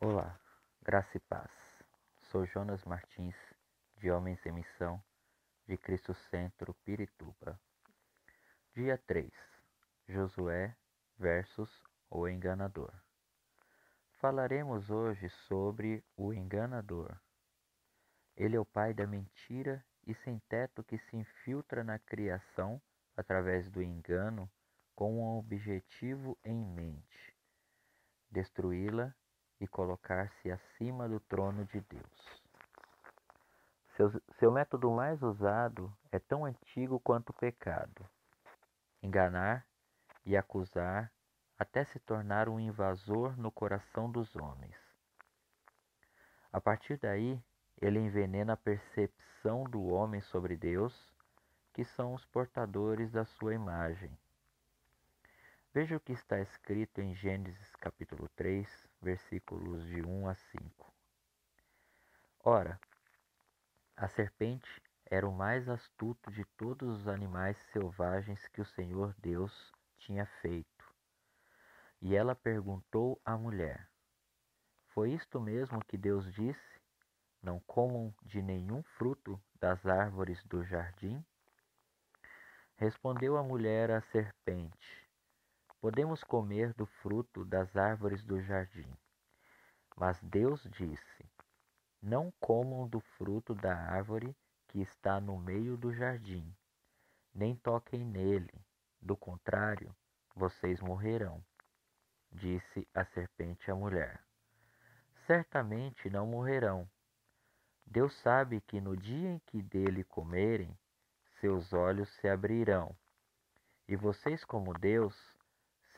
Olá, graça e paz. Sou Jonas Martins, de Homens em Missão, de Cristo Centro, Pirituba. Dia 3. Josué versus o enganador. Falaremos hoje sobre o enganador. Ele é o pai da mentira e sem teto que se infiltra na criação através do engano com um objetivo em mente: destruí-la e colocar-se acima do trono de Deus. Seu, seu, método mais usado é tão antigo quanto o pecado: enganar e acusar até se tornar um invasor no coração dos homens. A partir daí, ele envenena a percepção do homem sobre Deus, que são os portadores da sua imagem. Veja o que está escrito em Gênesis capítulo 3, versículos de 1 a 5. Ora, a serpente era o mais astuto de todos os animais selvagens que o Senhor Deus tinha feito. E ela perguntou à mulher: Foi isto mesmo que Deus disse? Não comam de nenhum fruto das árvores do jardim? Respondeu a mulher à serpente: Podemos comer do fruto das árvores do jardim. Mas Deus disse: Não comam do fruto da árvore que está no meio do jardim, nem toquem nele, do contrário, vocês morrerão. Disse a serpente à mulher: Certamente não morrerão. Deus sabe que no dia em que dele comerem, seus olhos se abrirão, e vocês, como Deus,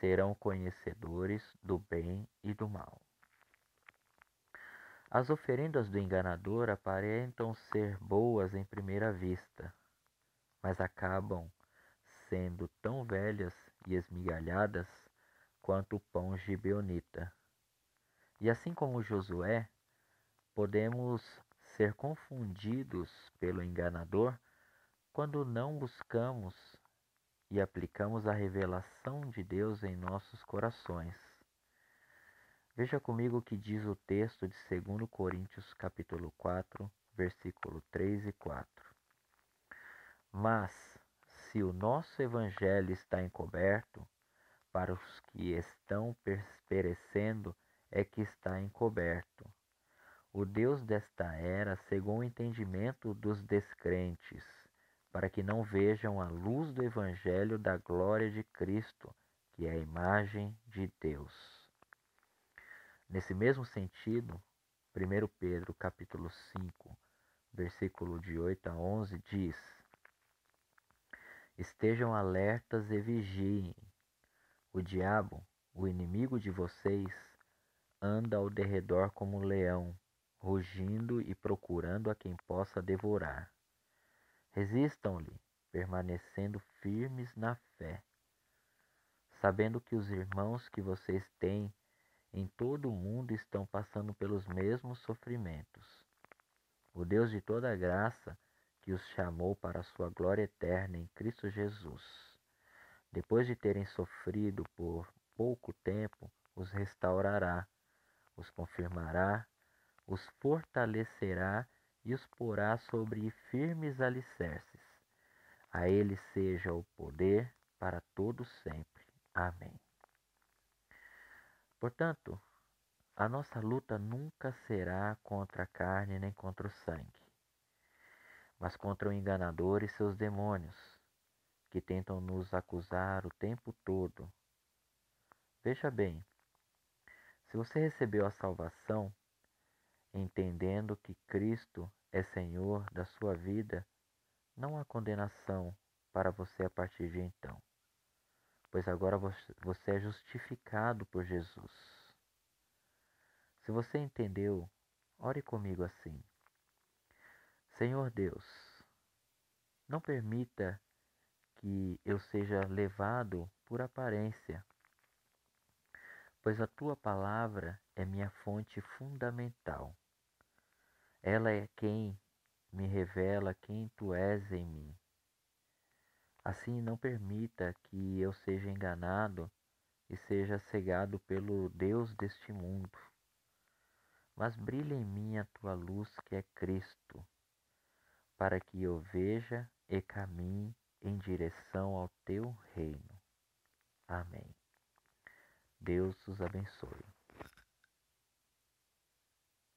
serão conhecedores do bem e do mal. As oferendas do enganador aparentam ser boas em primeira vista, mas acabam sendo tão velhas e esmigalhadas quanto o pão gibeonita. E assim como Josué, podemos ser confundidos pelo enganador quando não buscamos e aplicamos a revelação de Deus em nossos corações. Veja comigo o que diz o texto de 2 Coríntios capítulo 4, versículo 3 e 4. Mas, se o nosso evangelho está encoberto, para os que estão perecendo é que está encoberto. O Deus desta era cegou o entendimento dos descrentes para que não vejam a luz do Evangelho da glória de Cristo, que é a imagem de Deus. Nesse mesmo sentido, 1 Pedro capítulo 5, versículo de 8 a 11 diz: Estejam alertas e vigiem. O diabo, o inimigo de vocês, anda ao derredor como um leão, rugindo e procurando a quem possa devorar. Resistam-lhe, permanecendo firmes na fé, sabendo que os irmãos que vocês têm em todo o mundo estão passando pelos mesmos sofrimentos. O Deus de toda graça, que os chamou para a sua glória eterna em Cristo Jesus, depois de terem sofrido por pouco tempo, os restaurará, os confirmará, os fortalecerá e os porá sobre firmes alicerces. A ele seja o poder para todos sempre. Amém. Portanto, a nossa luta nunca será contra a carne nem contra o sangue, mas contra o enganador e seus demônios, que tentam nos acusar o tempo todo. Veja bem, se você recebeu a salvação, entendendo que Cristo é Senhor da sua vida, não há condenação para você a partir de então, pois agora você é justificado por Jesus. Se você entendeu, ore comigo assim: Senhor Deus, não permita que eu seja levado por aparência, pois a tua palavra é minha fonte fundamental. Ela é quem me revela quem tu és em mim. Assim, não permita que eu seja enganado e seja cegado pelo Deus deste mundo. mas brilha em mim a tua luz que é Cristo, para que eu veja e caminhe em direção ao teu reino. Amém. Deus os abençoe.